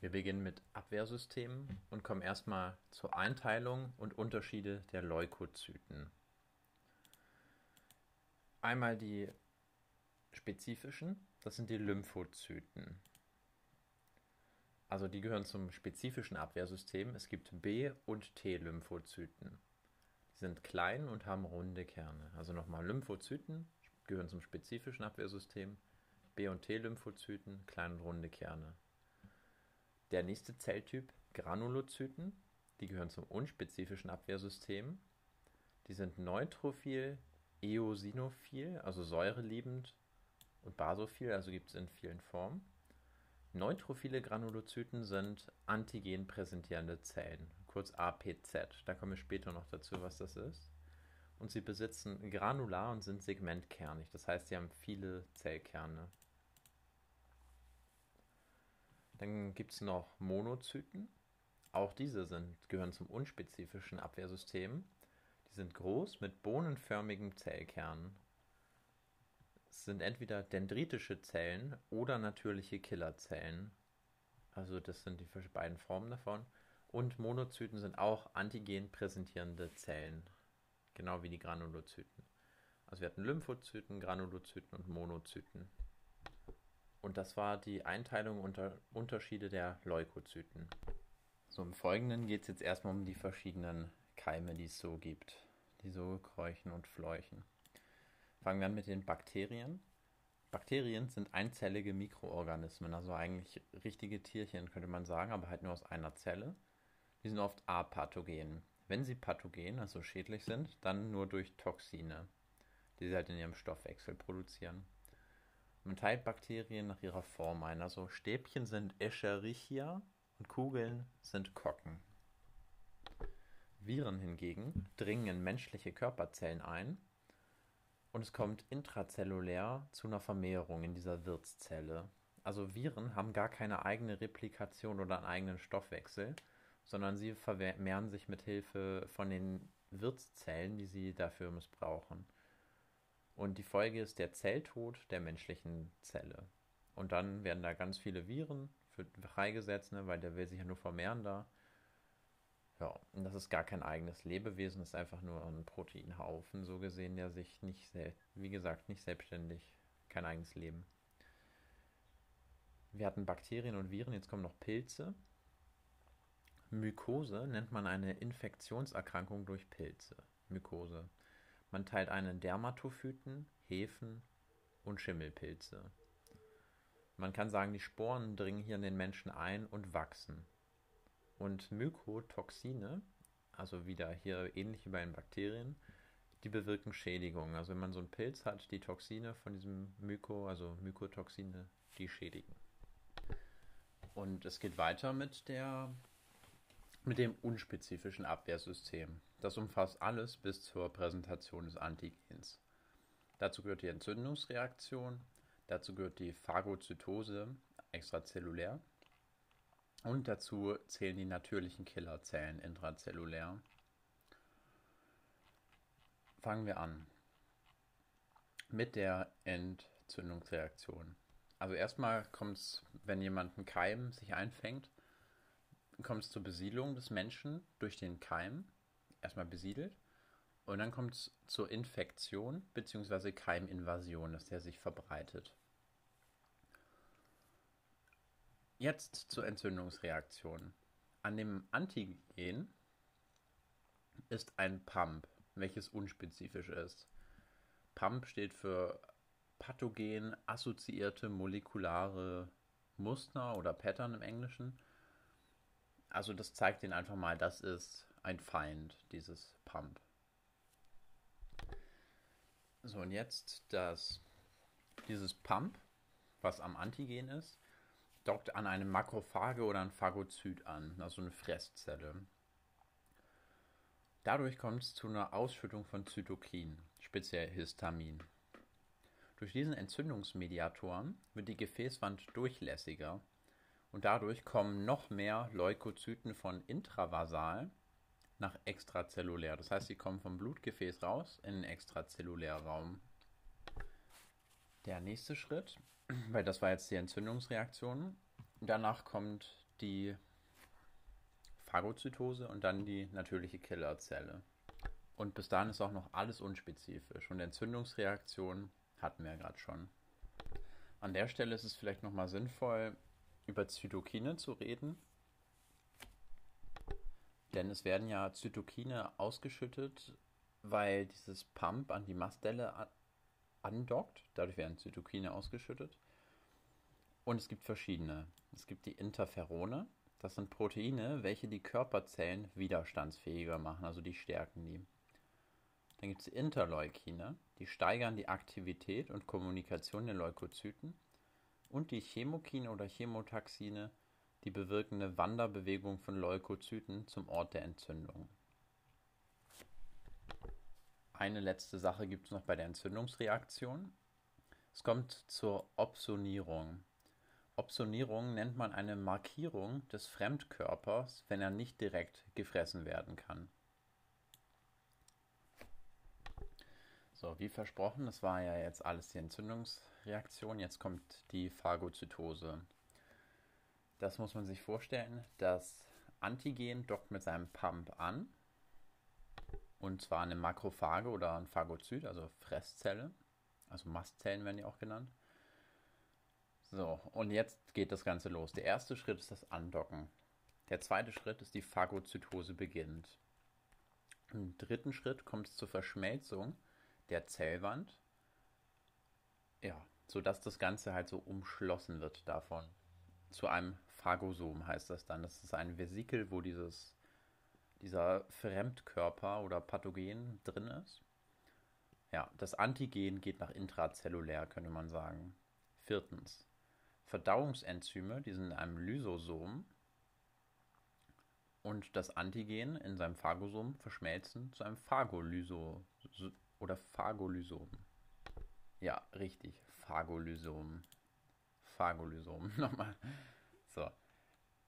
Wir beginnen mit Abwehrsystemen und kommen erstmal zur Einteilung und Unterschiede der Leukozyten. Einmal die spezifischen, das sind die Lymphozyten. Also die gehören zum spezifischen Abwehrsystem. Es gibt B- und T-Lymphozyten. Die sind klein und haben runde Kerne. Also nochmal Lymphozyten gehören zum spezifischen Abwehrsystem. B- und T-Lymphozyten, kleine und runde Kerne. Der nächste Zelltyp, Granulozyten, die gehören zum unspezifischen Abwehrsystem. Die sind neutrophil, eosinophil, also säureliebend und basophil, also gibt es in vielen Formen. Neutrophile Granulozyten sind antigen präsentierende Zellen, kurz APZ. Da kommen wir später noch dazu, was das ist. Und sie besitzen Granular und sind segmentkernig, das heißt, sie haben viele Zellkerne. Dann gibt es noch Monozyten. Auch diese sind, gehören zum unspezifischen Abwehrsystem. Die sind groß mit bohnenförmigem Zellkern. Es sind entweder dendritische Zellen oder natürliche Killerzellen. Also das sind die beiden Formen davon. Und Monozyten sind auch antigen präsentierende Zellen. Genau wie die Granulozyten. Also wir hatten Lymphozyten, Granulozyten und Monozyten. Und das war die Einteilung unter Unterschiede der Leukozyten. So, im Folgenden geht es jetzt erstmal um die verschiedenen Keime, die es so gibt. Die so kräuchen und fleuchen. Fangen wir an mit den Bakterien. Bakterien sind einzellige Mikroorganismen, also eigentlich richtige Tierchen, könnte man sagen, aber halt nur aus einer Zelle. Die sind oft apathogen. Wenn sie pathogen, also schädlich sind, dann nur durch Toxine, die sie halt in ihrem Stoffwechsel produzieren. Man teilt Bakterien nach ihrer Form ein. Also Stäbchen sind Escherichia und Kugeln sind Kocken. Viren hingegen dringen in menschliche Körperzellen ein und es kommt intrazellulär zu einer Vermehrung in dieser Wirtszelle. Also Viren haben gar keine eigene Replikation oder einen eigenen Stoffwechsel, sondern sie vermehren sich mit Hilfe von den Wirtszellen, die sie dafür missbrauchen. Und die Folge ist der Zelltod der menschlichen Zelle. Und dann werden da ganz viele Viren für freigesetzt, ne, weil der will sich ja nur vermehren da. Ja, und das ist gar kein eigenes Lebewesen, das ist einfach nur ein Proteinhaufen, so gesehen, der sich nicht, wie gesagt, nicht selbstständig, kein eigenes Leben. Wir hatten Bakterien und Viren, jetzt kommen noch Pilze. Mykose nennt man eine Infektionserkrankung durch Pilze. Mykose. Man teilt ein in Dermatophyten, Hefen und Schimmelpilze. Man kann sagen, die Sporen dringen hier in den Menschen ein und wachsen. Und Mykotoxine, also wieder hier ähnlich wie bei den Bakterien, die bewirken Schädigung. Also wenn man so einen Pilz hat, die Toxine von diesem Myko, also Mykotoxine, die schädigen. Und es geht weiter mit der mit dem unspezifischen Abwehrsystem. Das umfasst alles bis zur Präsentation des Antigens. Dazu gehört die Entzündungsreaktion, dazu gehört die Phagozytose extrazellulär und dazu zählen die natürlichen Killerzellen intrazellulär. Fangen wir an mit der Entzündungsreaktion. Also erstmal kommt es, wenn jemand einen Keim sich einfängt, kommt es zur Besiedlung des Menschen durch den Keim erstmal besiedelt. Und dann kommt es zur Infektion bzw. Keiminvasion, dass der sich verbreitet. Jetzt zur Entzündungsreaktion. An dem Antigen ist ein Pump, welches unspezifisch ist. Pump steht für pathogen assoziierte molekulare Muster oder Pattern im Englischen. Also das zeigt Ihnen einfach mal, das ist ein Feind, dieses Pump. So, und jetzt das, dieses Pump, was am Antigen ist, dockt an eine Makrophage oder ein Phagozyt an, also eine Fresszelle. Dadurch kommt es zu einer Ausschüttung von Zytokin, speziell Histamin. Durch diesen Entzündungsmediatoren wird die Gefäßwand durchlässiger und dadurch kommen noch mehr Leukozyten von intravasal nach extrazellulär. Das heißt, sie kommen vom Blutgefäß raus in den Extrazellulärraum. Der nächste Schritt, weil das war jetzt die Entzündungsreaktion, danach kommt die Phagozytose und dann die natürliche Killerzelle. Und bis dahin ist auch noch alles unspezifisch. Und Entzündungsreaktionen hatten wir ja gerade schon. An der Stelle ist es vielleicht nochmal sinnvoll, über Zytokine zu reden. Denn es werden ja Zytokine ausgeschüttet, weil dieses Pump an die Mastdelle andockt. Dadurch werden Zytokine ausgeschüttet. Und es gibt verschiedene. Es gibt die Interferone. Das sind Proteine, welche die Körperzellen widerstandsfähiger machen, also die stärken die. Dann gibt es Interleukine, die steigern die Aktivität und Kommunikation der Leukozyten. Und die Chemokine oder Chemotaxine, die bewirken eine Wanderbewegung von Leukozyten zum Ort der Entzündung. Eine letzte Sache gibt es noch bei der Entzündungsreaktion. Es kommt zur Opsonierung. Opsonierung nennt man eine Markierung des Fremdkörpers, wenn er nicht direkt gefressen werden kann. So, wie versprochen, das war ja jetzt alles die Entzündungsreaktion. Jetzt kommt die Phagozytose. Das muss man sich vorstellen. Das Antigen dockt mit seinem Pump an. Und zwar eine Makrophage oder ein Phagozyt, also Fresszelle. Also Mastzellen werden die auch genannt. So, und jetzt geht das Ganze los. Der erste Schritt ist das Andocken. Der zweite Schritt ist die Phagozytose beginnt. Im dritten Schritt kommt es zur Verschmelzung der Zellwand. Ja, sodass das Ganze halt so umschlossen wird davon. Zu einem Phagosom heißt das dann. Das ist ein Vesikel, wo dieses, dieser Fremdkörper oder Pathogen drin ist. Ja, das Antigen geht nach intrazellulär, könnte man sagen. Viertens. Verdauungsenzyme, die sind in einem Lysosom. Und das Antigen in seinem Phagosom verschmelzen zu einem Phagolyso oder Phagolysom. Ja, richtig. Phagolysom. Phagolysom. Nochmal. So.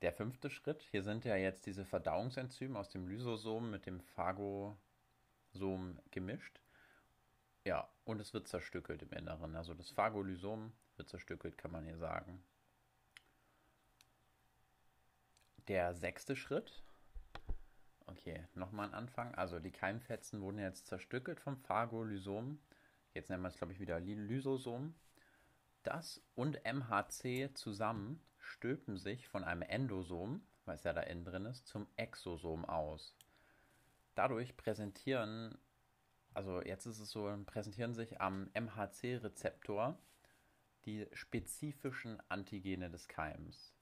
Der fünfte Schritt. Hier sind ja jetzt diese Verdauungsenzyme aus dem Lysosom mit dem Phagosom gemischt. Ja, und es wird zerstückelt im Inneren. Also das Phagolysom wird zerstückelt, kann man hier sagen. Der sechste Schritt Okay, nochmal ein Anfang. Also die Keimfetzen wurden jetzt zerstückelt vom Phagolysom. Jetzt nennen wir es, glaube ich, wieder Lysosom. Das und MHC zusammen stülpen sich von einem Endosom, es ja da innen drin ist, zum Exosom aus. Dadurch präsentieren, also jetzt ist es so, präsentieren sich am MHC-Rezeptor die spezifischen Antigene des Keims.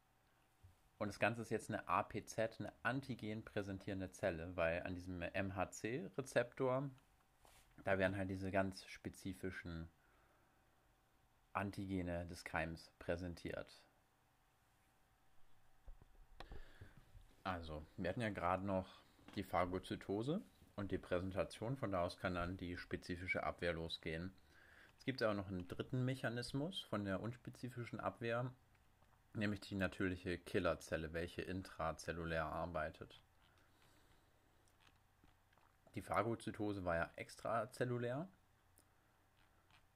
Und das Ganze ist jetzt eine APZ, eine antigen präsentierende Zelle, weil an diesem MHC-Rezeptor, da werden halt diese ganz spezifischen Antigene des Keims präsentiert. Also, wir hatten ja gerade noch die Phagozytose und die Präsentation, von da aus kann dann die spezifische Abwehr losgehen. Es gibt aber noch einen dritten Mechanismus von der unspezifischen Abwehr nämlich die natürliche Killerzelle, welche intrazellulär arbeitet. Die Phagozytose war ja extrazellulär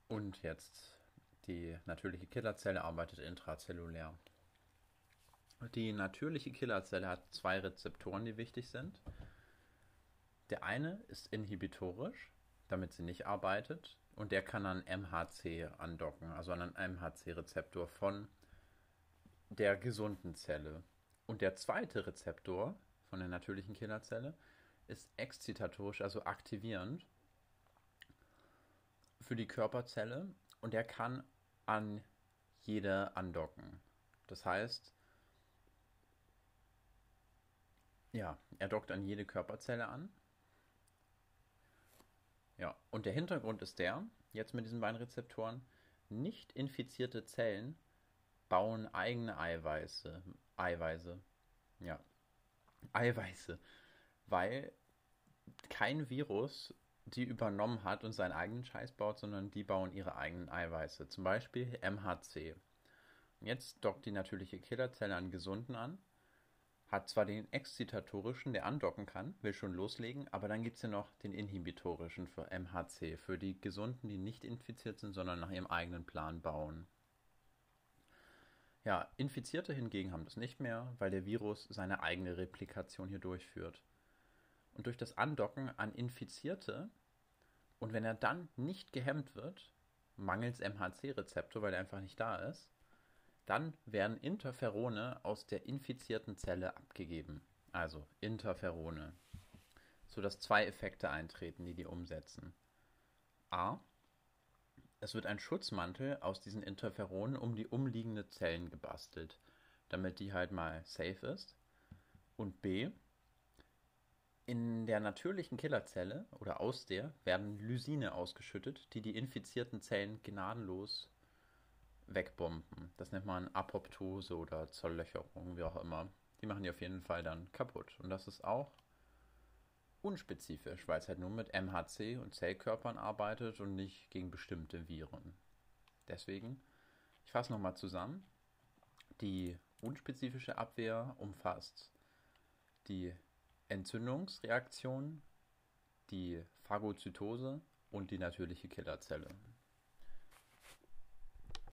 und jetzt die natürliche Killerzelle arbeitet intrazellulär. Die natürliche Killerzelle hat zwei Rezeptoren, die wichtig sind. Der eine ist inhibitorisch, damit sie nicht arbeitet, und der kann an MHC andocken, also an einen MHC-Rezeptor von der gesunden Zelle. Und der zweite Rezeptor von der natürlichen Killerzelle ist exzitatorisch, also aktivierend für die Körperzelle und er kann an jede andocken. Das heißt, ja, er dockt an jede Körperzelle an. Ja, und der Hintergrund ist der, jetzt mit diesen beiden Rezeptoren, nicht infizierte Zellen bauen eigene Eiweiße. Eiweiße. Ja. Eiweiße. Weil kein Virus die übernommen hat und seinen eigenen Scheiß baut, sondern die bauen ihre eigenen Eiweiße. Zum Beispiel MHC. Jetzt dockt die natürliche Killerzelle an Gesunden an. Hat zwar den exzitatorischen, der andocken kann, will schon loslegen, aber dann gibt es ja noch den inhibitorischen für MHC, für die Gesunden, die nicht infiziert sind, sondern nach ihrem eigenen Plan bauen. Ja, Infizierte hingegen haben das nicht mehr, weil der Virus seine eigene Replikation hier durchführt. Und durch das Andocken an Infizierte und wenn er dann nicht gehemmt wird, mangels MHC-Rezeptor, weil er einfach nicht da ist, dann werden Interferone aus der infizierten Zelle abgegeben. Also Interferone. Sodass zwei Effekte eintreten, die die umsetzen. A. Es wird ein Schutzmantel aus diesen Interferonen um die umliegenden Zellen gebastelt, damit die halt mal safe ist. Und B. In der natürlichen Killerzelle oder aus der werden Lysine ausgeschüttet, die die infizierten Zellen gnadenlos wegbomben. Das nennt man Apoptose oder Zerlöcherung, wie auch immer. Die machen die auf jeden Fall dann kaputt. Und das ist auch unspezifisch, weil es halt nur mit MHC und Zellkörpern arbeitet und nicht gegen bestimmte Viren. Deswegen, ich fasse nochmal zusammen. Die unspezifische Abwehr umfasst die Entzündungsreaktion, die Phagozytose und die natürliche Killerzelle.